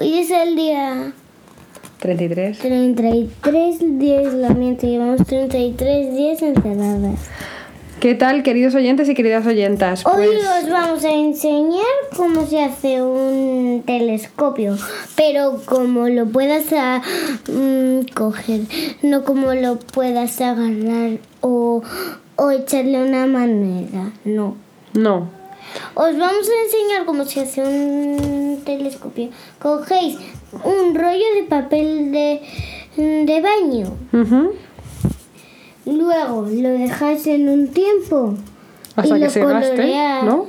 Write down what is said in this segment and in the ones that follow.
Hoy es el día 33. 33 de aislamiento. Llevamos 33 días encerradas. ¿Qué tal, queridos oyentes y queridas oyentas? Hoy Pues os vamos a enseñar cómo se hace un telescopio, pero como lo puedas a- mm, coger, no como lo puedas agarrar o, o echarle una manera, no. no. Os vamos a enseñar cómo se hace un telescopio. Cogéis un rollo de papel de, de baño, luego lo dejáis en un tiempo Hasta y que lo se gaste. ¿no?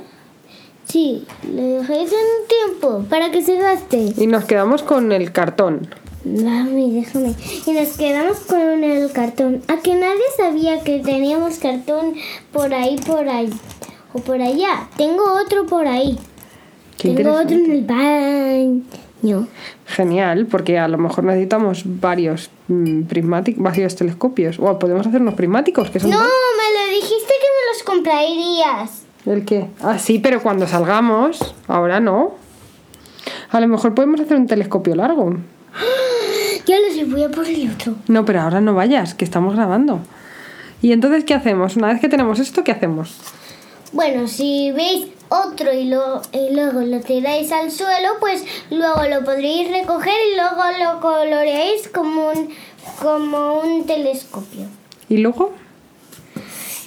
Sí, lo dejáis en un tiempo para que se gaste. Y nos quedamos con el cartón. Dame, déjame. Y nos quedamos con el cartón. A que nadie sabía que teníamos cartón por ahí, por ahí. O por allá. Tengo otro por ahí. Qué Tengo otro en el baño. Genial, porque a lo mejor necesitamos varios mm, prismáticos, varios telescopios. O podemos hacer unos prismáticos, que son No, me lo dijiste que me los comprarías. ¿El qué? Ah, sí, pero cuando salgamos, ahora no. A lo mejor podemos hacer un telescopio largo. Ya lo sé, voy a por el otro. No, pero ahora no vayas, que estamos grabando. ¿Y entonces qué hacemos? Una vez que tenemos esto, ¿qué hacemos? Bueno, si veis otro y, lo, y luego lo tiráis al suelo, pues luego lo podréis recoger y luego lo coloreáis como un, como un telescopio. ¿Y luego?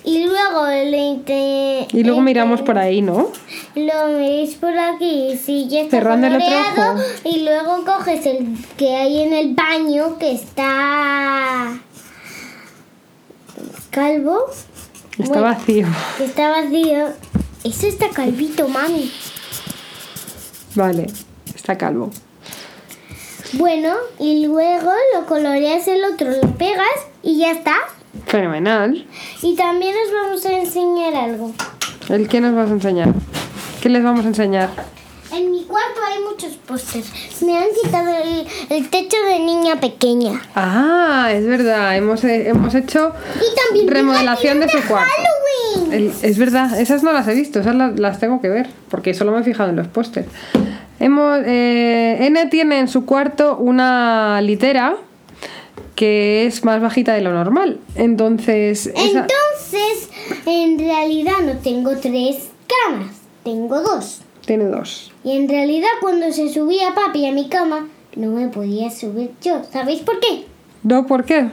Y luego le Y luego miramos por ahí, ¿no? Lo miréis por aquí, si ya está Cerrando coloreado, y luego coges el que hay en el baño que está calvo, Está Bueno. vacío. está vacío. Eso está calvito, mami. Vale, está calvo. Bueno, y luego lo coloreas el otro, lo pegas y ya está. Fenomenal. Y también os vamos a enseñar algo. ¿El qué nos vas a enseñar? ¿Qué les vamos a enseñar? En mi cuarto hay muchos pósters. Me han quitado el, el techo de niña pequeña. Ah, es verdad, hemos, eh, hemos hecho Y remodelación de su cuarto. El- es verdad, esas no las he visto, esas las, las tengo que ver, porque solo me he fijado en los pósters. Hemos, eh, N tiene en su cuarto una litera que es más bajita de lo normal. Entonces, esa- Entonces, en realidad no tengo tres camas, tengo dos. tiene dos. Y en realidad cuando se subía papi a mi cama, no me podía subir yo. ¿Sabéis por qué? ¿No? ¿Por qué?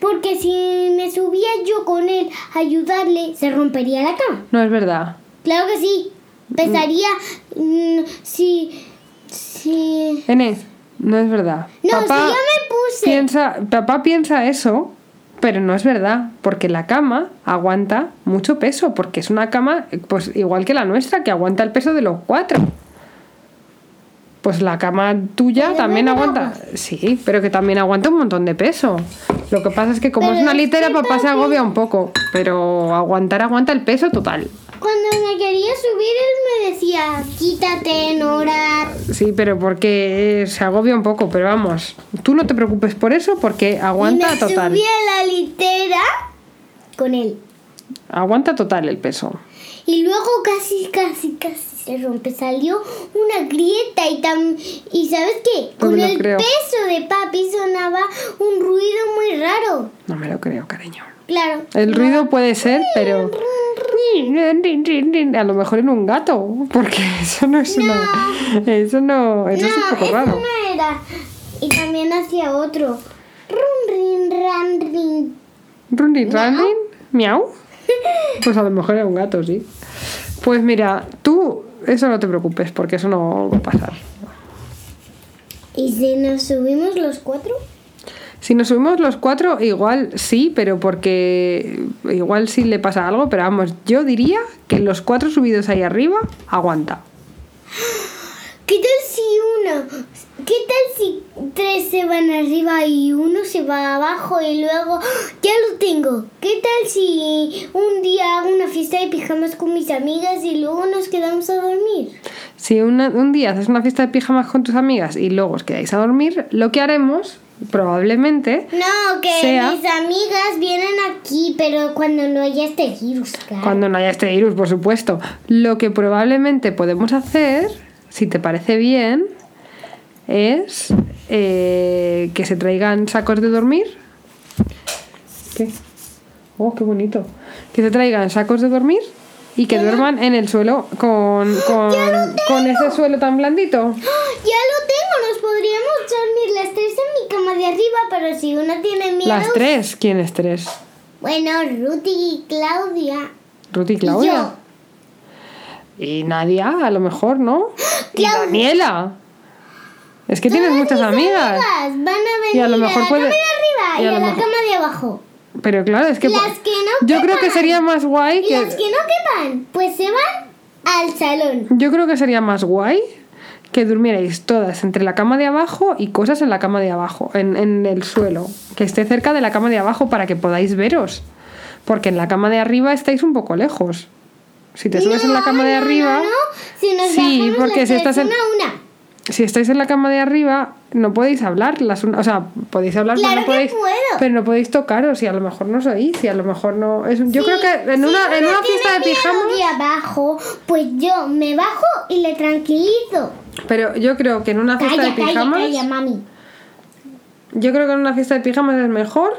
Porque si me subía yo con él a ayudarle, se rompería la cama. No es verdad. Claro que sí. Pesaría mm, si... si... N, no es verdad. No, si yo me puse... piensa, papá piensa eso, pero no es verdad, porque la cama aguanta mucho peso, porque es una cama, pues igual que la nuestra, que aguanta el peso de los cuatro. Pues la cama tuya ¿Puede también aguanta. Sí, pero que también aguanta un montón de peso. Lo que pasa es que como Pero es una litera, que papá se agobia un poco. Pero aguantar aguanta el peso total. Cuando me quería subir, él me decía, quítate, Nora. Sí, pero porque se agobia un poco, pero vamos, tú no te preocupes por eso porque aguanta y me total. subí a la litera con él. Aguanta total el peso. Y luego casi, casi, casi se rompe. Salió una grieta y tam y ¿sabes qué? No Con el creo. peso de papi sonaba un ruido muy raro. No me lo creo, cariño. Claro. El ruido puede ser, pero a lo mejor en un gato, porque eso no es una eso no, eso es un no, poco raro. no era. Y también hacía otro. Run, rin, ran, rin. Running, running, miau. Pues a lo mejor era un gato, sí. Pues mira, tú eso no te preocupes, porque eso no va a pasar. ¿Y si nos subimos los cuatro? Si nos subimos los cuatro, igual sí, pero porque igual sí le pasa algo, pero vamos, yo diría que los cuatro subidos ahí arriba aguanta. ¿Qué tal si uno? ¿Qué tal si tres se van arriba y uno se va abajo y luego ya lo tengo? ¿Qué tal si un día hago una fiesta de pijamas con mis amigas y luego nos quedamos a dormir? Si una- un día haces una fiesta de pijamas con tus amigas y luego os quedáis a dormir, lo que haremos probablemente No, que Sea. mis amigas vienen aquí, pero cuando no haya este virus, claro. Cuando no haya este virus, por supuesto. Lo que probablemente podemos hacer, si te parece bien, es eh, que se traigan sacos de dormir. ¿Qué? Oh, qué bonito. Que se traigan sacos de dormir y que duerman en el suelo con, con, con ese suelo tan blandito. Ya lo tengo, nos podríamos dormir las tres en mi cama de arriba, pero si una tiene miedo... Las tres. ¿Quién es tres? Bueno, Ruti y Claudia. Ruti y Claudia. Y Nadia, a lo mejor, ¿no? Y Claudia. Daniela. Es que tienes muchas amigas. Van a venir Y a lo a mejor la puede- cama de arriba y y a a, la mejor- cama de abajo. Pero claro, es que. Las que no Yo creo que quepan. sería más guay Y las que. que no quepan, pues se van al salón. Yo creo que sería más guay que durmierais todas entre la cama de abajo y cosas en la cama de abajo, en, en el suelo. Que esté cerca de la cama de abajo para que podáis veros. Porque en la cama de arriba estáis un poco lejos. Si te subes en la cama de no, arriba. no. Si nos Sí, porque si estás en- una. Si estáis en la cama de arriba, no podéis hablar. Las un- o sea, podéis hablar, Claro pero no podéis. Pero no podéis tocaros y a lo mejor no os oís y a lo mejor no. Es, yo Sí, creo que en si una, en una fiesta de de abajo, pues yo me bajo y le tranquilizo. Pero yo creo que en una fiesta Calla, de pijamas. calla, mami. Yo creo que en una fiesta de pijamas es mejor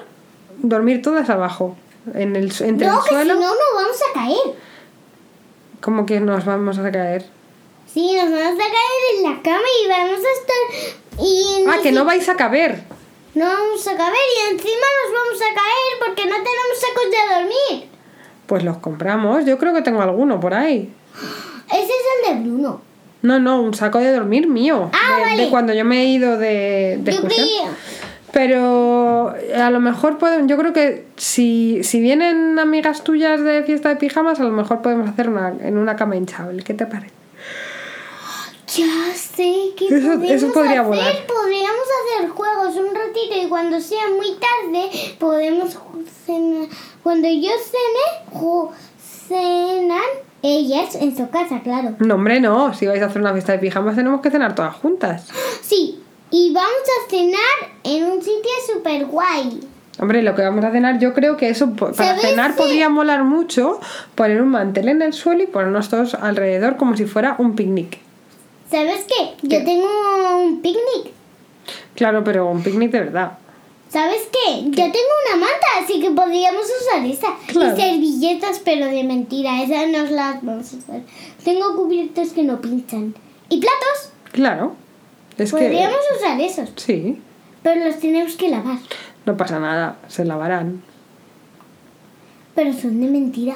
dormir todas abajo. En el, entre No, el que si suelo. no, no vamos a caer. Como que nos vamos a caer. Sí, nos vamos a caer en la cama y vamos a estar... Y Ah, que no vais a caber. No vamos a caber y encima nos vamos a caer porque no tenemos sacos de dormir. Pues los compramos. Yo creo que tengo alguno por ahí. Ese es el de Bruno. No, no, un saco de dormir mío. Ah, de, vale. de cuando yo me he ido de, de excursión. Pero a lo mejor pueden, yo creo que si, si vienen amigas tuyas de fiesta de pijamas, a lo mejor podemos hacer una, en una cama hinchable. ¿Qué te parece? Ya sé que Eso- podemos eso podría hacer. volar. Podríamos hacer juegos un ratito y cuando sea muy tarde podemos cenar. Cuando yo cene, cenan ellas en su casa, claro. No, hombre, no. Si vais a hacer una fiesta de pijamas, tenemos que cenar todas juntas. Sí, y vamos a cenar en un sitio súper guay. Hombre, lo que vamos a cenar, yo creo que eso para cenar podría molar mucho poner un mantel en el suelo y ponernos todos alrededor como si fuera un picnic. ¿Sabes qué? ¿Qué? Yo tengo un picnic. Claro, pero un picnic de verdad. ¿Sabes qué? Yo tengo una manta, así que podríamos usar esa. Claro. Y servilletas, pero de mentira, esas no las vamos a usar. Tengo cubiertos que no pinchan. ¿Y platos? Claro. Es Podríamos que. usar esos, Sí, pero los tenemos que lavar. no pasa nada, se lavarán. Pero son de mentira.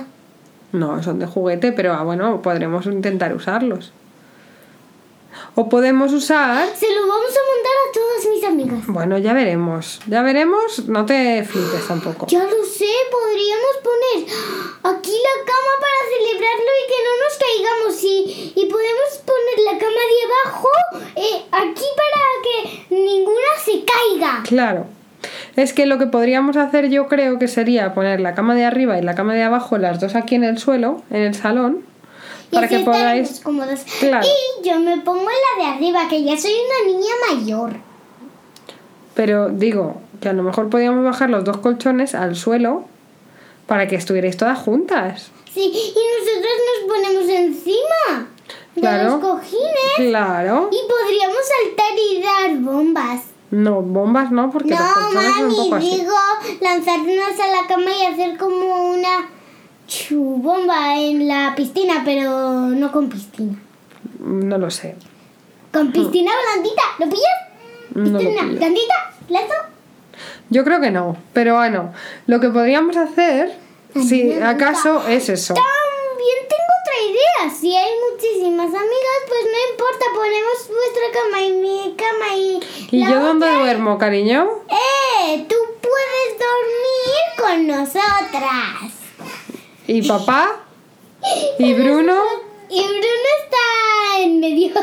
No, son de juguete, pero ah, bueno, podremos intentar usarlos. O podemos usar. Se lo vamos a montar a todas mis amigas. Bueno, ya veremos. Ya veremos. No te flipes tampoco. Ya lo sé, podríamos poner aquí la cama para celebrarlo y que no nos caigamos. Y, y podemos poner la cama de abajo eh, aquí para que ninguna se caiga. Claro. Es que lo que podríamos hacer yo creo que sería poner la cama de arriba y la cama de abajo, las dos aquí en el suelo, en el salón, para que podáis... cómodos. Claro. Y yo me pongo en la de arriba, que ya soy una niña mayor. Pero digo que a lo mejor podríamos bajar los dos colchones al suelo para que estuvierais todas juntas. Sí, y nosotros nos ponemos encima de Claro. los cojines. Claro. Y podríamos saltar y dar bombas. No, bombas no, porque los No, colchones son un poco mami, así. digo lanzarnos a la cama y hacer como una chubomba en la piscina, pero no con piscina. No lo sé. Con piscina blandita, ¿lo pillas? No lo Piscina pillo. blandita, ¿lazo? Yo creo que no. Pero bueno, lo que podríamos hacer, Ay, si acaso, es eso. También tengo otra idea. Si hay muchísimas amigas, pues no importa, ponemos vuestra cama y mi cama y. ¿Y la yo dónde otra. duermo, cariño? ¡Eh! Tú puedes dormir con nosotras. ¿Y papá? ¿Y Bruno? Y Bruno está en medio.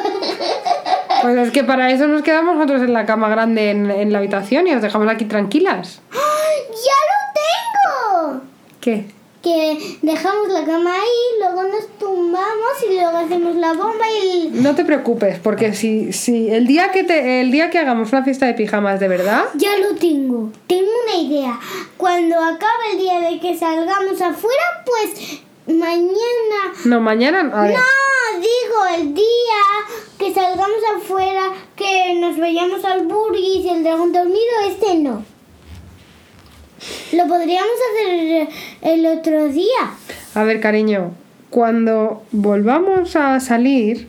Pues es que para eso nos quedamos nosotros en la cama grande en, en la habitación y os dejamos aquí tranquilas. ¡Ya lo tengo! ¿Qué? Que dejamos la cama ahí, luego nos tumbamos y luego hacemos la bomba y el... No te preocupes, porque si, si el día que te, el día que hagamos una fiesta de pijamas de verdad, Ya lo tengo. Tengo una idea. Cuando acabe el día de que salgamos afuera, pues mañana. No, mañana. No, digo el día que salgamos afuera, que nos vayamos al Burgis y el dragón dormido, este no. Lo podríamos hacer el otro día. A ver, cariño, cuando volvamos a salir,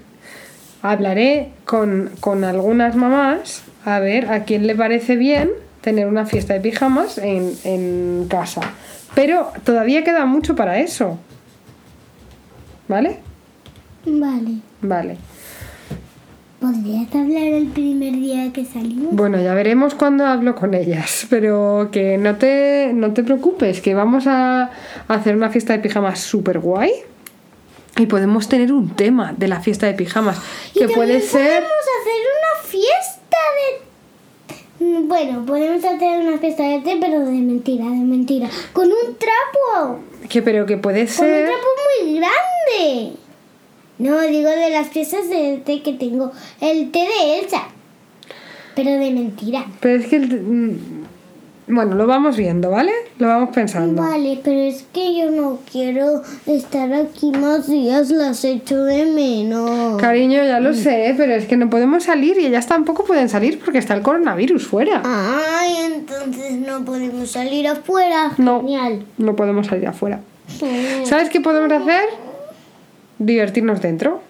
hablaré con, con algunas mamás a ver a quién le parece bien tener una fiesta de pijamas en, en casa. Pero todavía queda mucho para eso. ¿Vale? Vale. Vale. ¿Podrías hablar el primer día que salimos? Bueno, ya veremos cuando hablo con ellas, pero que no te, no te preocupes, que vamos a hacer una fiesta de pijamas súper guay y podemos tener un tema de la fiesta de pijamas, Y que puede ser... Podemos hacer una fiesta de. Bueno, podemos hacer una fiesta de té, pero de mentira, de mentira. Con un trapo. Que, pero que puede Con un ser... trapo muy grande. No, digo de las fiestas de té que tengo. El té de Elsa. Pero de mentira. Pero es que... el- mm, Bueno, lo vamos viendo, ¿vale? Lo vamos pensando. Vale, pero es que yo no quiero estar aquí más días, las echo de menos. Cariño, ya lo sé, pero es que no podemos salir y ellas tampoco pueden salir porque está el coronavirus fuera. Ay, entonces no podemos salir afuera. No. Genial. No podemos salir afuera. ¿Sabes qué podemos hacer? Divertirnos dentro.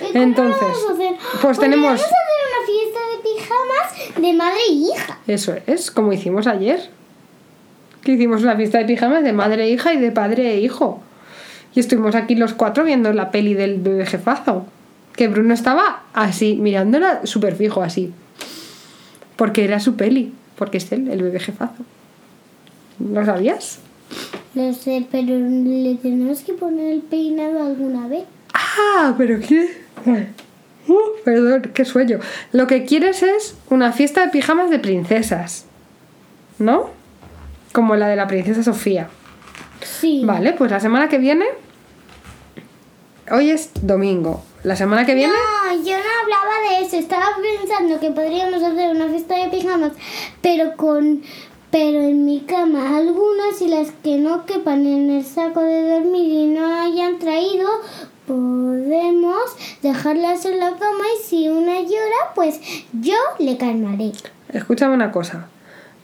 ¿Y cómo Entonces, vamos a hacer? pues tenemos- Podríamos hacer una fiesta de pijamas de madre e hija. Eso es, como hicimos ayer. Que hicimos una fiesta de pijamas de madre e hija y de padre e hijo. Y estuvimos aquí los cuatro viendo la peli del bebé jefazo. Que Bruno estaba así, mirándola súper fijo, así. Porque era su peli. Porque es él, el bebé jefazo. ¿Lo sabías? Lo sé, pero le tenemos que poner el peinado alguna vez. Ah, pero qué. Uh, perdón, qué sueño. Lo que quieres es una fiesta de pijamas de princesas. ¿No? Como la de la princesa Sofía. Sí. Vale, pues la semana que viene. Hoy es domingo. La semana que viene. No, yo no hablaba de eso. Estaba pensando que podríamos hacer una fiesta de pijamas, pero con. Pero en mi cama, algunas y las que no quepan en el saco de dormir y no hayan traído, podemos dejarlas en la cama y si una llora, pues yo le calmaré. Escúchame una cosa.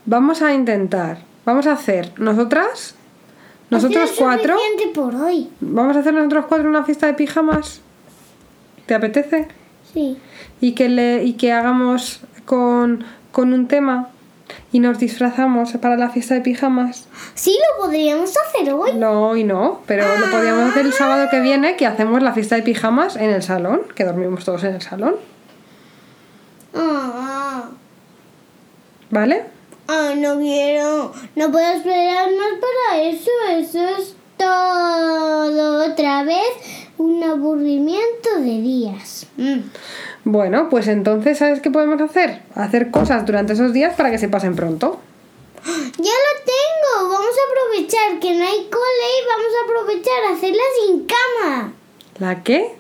Vamos a intentar. Vamos a hacer nosotras. Nosotros cuatro. suficiente por hoy. Vamos a hacer nosotros cuatro una fiesta de pijamas. ¿Te apetece? Sí. y que le y que hagamos con, con un tema y nos disfrazamos para la fiesta de pijamas. Sí, lo podríamos hacer hoy. No, y no, pero lo podríamos hacer el sábado que viene, que hacemos la fiesta de pijamas en el salón, que dormimos todos en el salón, Ah, ¿vale? ah, no quiero. No puedo esperar más para eso. Eso es todo. Otra vez un aburrimiento de días. Mm. Bueno, pues entonces, ¿sabes qué podemos hacer? Hacer cosas durante esos días para que se pasen pronto. Ya lo tengo. Vamos a aprovechar que no hay cole y vamos a aprovechar a hacerlas sin cama. ¿La qué?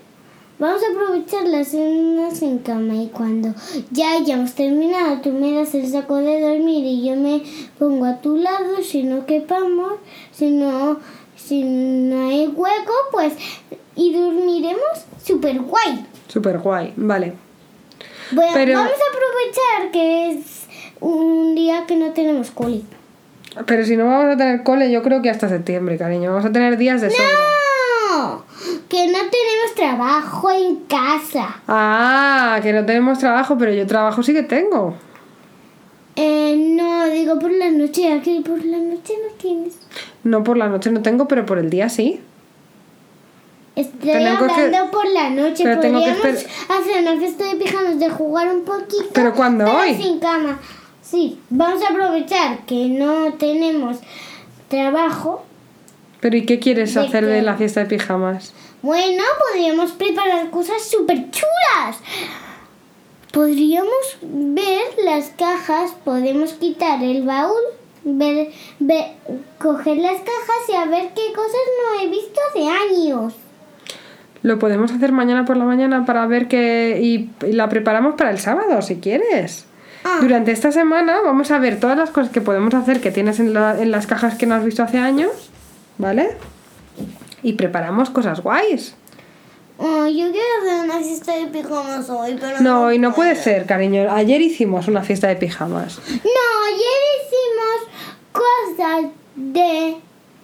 Vamos a aprovechar las cenas en cama y cuando ya hayamos terminado, tú me das el saco de dormir y yo me pongo a tu lado, si no quepamos, si no, si no hay hueco, pues y dormiremos súper guay. Súper guay, vale. Bueno, Pero- vamos a aprovechar que es un día que no tenemos coli. Pero si no vamos a tener cole, yo creo que hasta septiembre, cariño. Vamos a tener días de sobra. ¡No! Que no tenemos trabajo en casa. Ah, que no tenemos trabajo, pero yo trabajo sí que tengo. Eh, no, digo por la noche, aquí por la noche no tienes. No por la noche no tengo, pero por el día sí. Estoy que- hablando por la noche. pero tengo que esper- hacer una fiesta de pijamas de jugar un poquito. ¿Pero cuándo? pero ¿Hoy? sin cama. Sí, vamos a aprovechar que no tenemos trabajo. Pero ¿y qué quieres ¿De hacer de la fiesta de pijamas? Bueno, podríamos preparar cosas súper chulas. Podríamos ver las cajas, podemos quitar el baúl, ver, ver- coger las cajas y a ver qué cosas no he visto hace años. Lo podemos hacer mañana por la mañana para ver qué... Y, y la preparamos para el sábado, si quieres. Ah. Durante esta semana vamos a ver todas las cosas que podemos hacer que tienes en, la- en las cajas que no has visto hace años, ¿vale? y preparamos cosas guays. Oh, yo quiero hacer una fiesta de pijamas hoy, pero No, y no puede ser, cariño. Ayer hicimos una fiesta de pijamas. No, ayer hicimos cosas de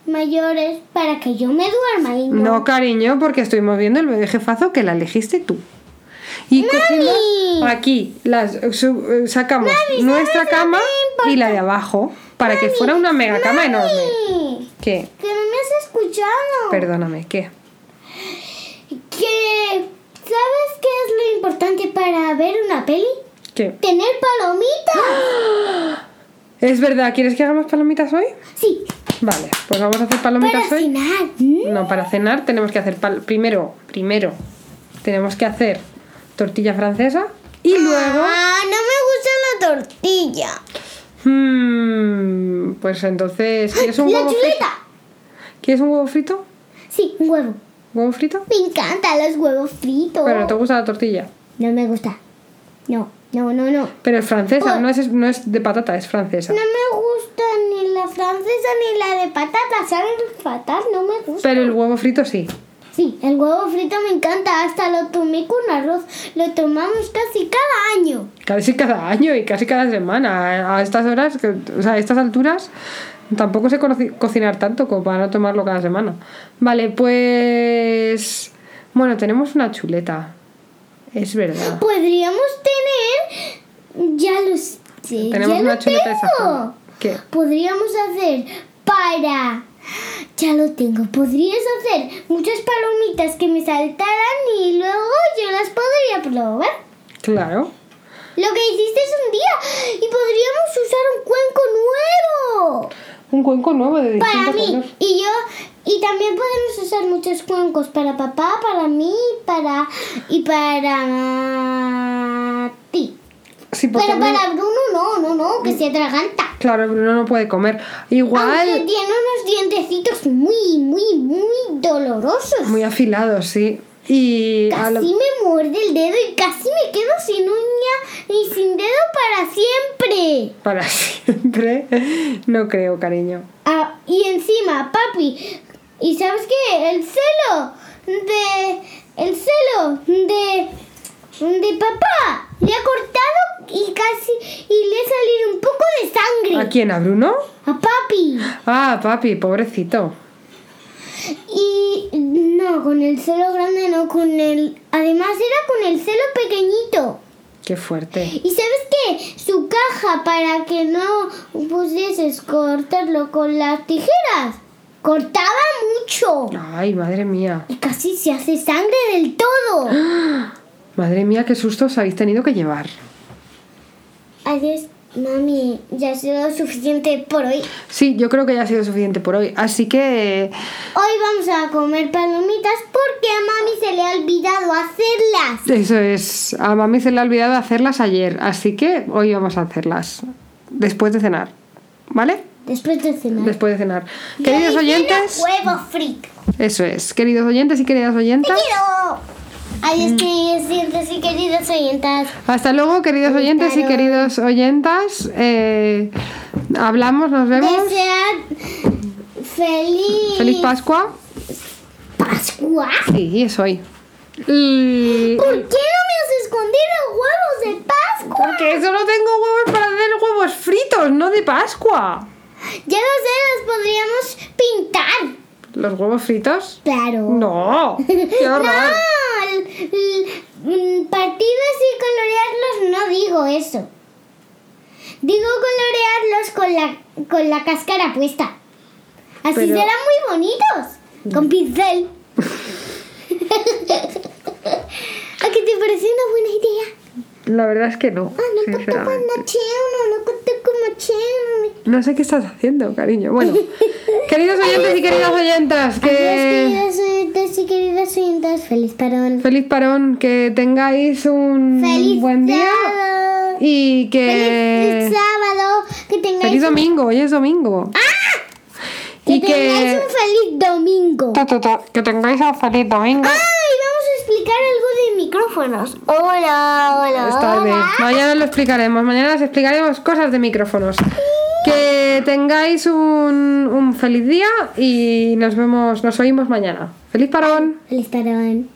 mayores para que yo me duerma y no. No, cariño, porque estuvimos viendo el bebé jefazo que la elegiste tú. Y cogimos aquí, las, sacamos Mami, ¿sabes nuestra cama y la de abajo para que fuera una mega cama enorme. Mami, ¿Qué? Que no me has escuchado. Perdóname, ¿qué? Que ¿sabes qué es lo importante para ver una peli? ¿Qué? Tener palomitas. ¿Es verdad? ¿Quieres que hagamos palomitas hoy? Sí, Vale, pues vamos a hacer para palomitas hoy. cenar. ¿Mm? No, para cenar tenemos que hacer pal- primero, primero tenemos que hacer tortilla francesa y luego Ah, no me gusta la tortilla. mm, pues entonces ¿quieres un la huevo frito? chuleta. ¿Quieres un huevo frito? Sí, un huevo. ¿Huevo frito? Me encantan los huevos fritos. Pero no te gusta la tortilla. No me gusta. No, no, no, no. Pero es francesa, Oh. no es, no es de patata, es francesa. No me gusta ni la francesa ni la de patata. Saben fatal, no me gusta. Pero el huevo frito sí. Sí, el huevo frito me encanta. Hasta lo tomé con arroz. Lo tomamos casi cada año. Casi cada año y casi cada semana. A estas horas, o sea, a estas alturas, tampoco sé cocinar tanto como para no tomarlo cada semana. Vale, pues. Bueno, tenemos una chuleta. Es verdad. Podríamos tener. Ya lo sé. Tenemos ya una lo chuleta de tengo. ¿Qué? Podríamos hacer para. Ya lo tengo. Podrías hacer muchas palomitas que me saltaran y luego yo las podría probar. Claro. Lo que hiciste es un día y podríamos usar un cuenco nuevo Un cuenco nuevo de para mí color. y yo y también podemos usar muchos cuencos para papá, para mí, para y para. Sí, porque Pero para Bruno no, no, no, que se atraganta. Claro, Bruno no puede comer. Igual. Aunque tiene unos dientecitos muy, muy, muy dolorosos. Muy afilados, sí. Y. lo- Casi me muerde el dedo y casi me quedo sin uña y sin dedo para siempre. Para siempre. No creo, cariño. Ah, y encima, papi, ¿y sabes qué? El celo de... El celo de... De papá le ha cortado y casi... Y le ha salido un poco de ¿A sangre. quién? ¿A Bruno? A papi. Ah, papi, pobrecito. Y no, con el celo grande no, con el... Además era con el celo pequeñito. Qué fuerte. ¿Y sabes qué? Su caja para que no pudieses cortarlo con las tijeras. Cortaba mucho. Ay, madre mía. Y casi se hace sangre del todo. Madre mía, qué susto os habéis tenido que llevar. Adiós, mami. Ya ha sido suficiente por hoy. Sí, yo creo que ya ha sido suficiente por hoy. Así que. Hoy vamos a comer palomitas porque a mami se le ha olvidado hacerlas. Eso es. A mami se le ha olvidado hacerlas ayer. Así que hoy vamos a hacerlas. Después de cenar. ¿Vale? Después de cenar. Después de cenar. Queridos oyentes. Huevo frito. Eso es. Queridos oyentes y queridas oyentas. ¡Quiero! Adiós, queridos oyentes y queridas oyentas. Hasta luego, queridos oyentes y queridos oyentas. Eh, hablamos, nos vemos. Desear feliz... Feliz Pascua. Pascua. Sí, es hoy. Y... ¿Por qué no me has escondido huevos de Pascua? Porque solo tengo huevos para hacer huevos fritos, no de Pascua. Ya lo sé, los podríamos pintar. ¿Los huevos fritos? Claro. No. Qué horror. No, partidos y colorearlos no digo eso. Digo colorearlos con la, con la cáscara puesta. Así Pero- serán muy bonitos. Con pincel. ¿A qué te parece una buena idea? La verdad es que no. Ah, no sé qué estás haciendo, cariño. Bueno, queridos oyentes y queridas oyentas, Adiós, que queridas oyentes y queridas oyentas. Feliz parón. feliz parón, que tengáis un Feliz buen día sábado. y que Feliz sábado. Que tengáis, feliz un, domingo, hoy es domingo. que y tengáis que un feliz domingo. Ta, ta, ta, que tengáis un feliz domingo. Ay, vamos a explicar algo de micrófonos. Hola, hola. Es tarde. hola. Mañana lo explicaremos. Mañana os explicaremos cosas de micrófonos. Que tengáis un, un feliz día y nos vemos, nos oímos mañana. ¡Feliz parón! Feliz tarón.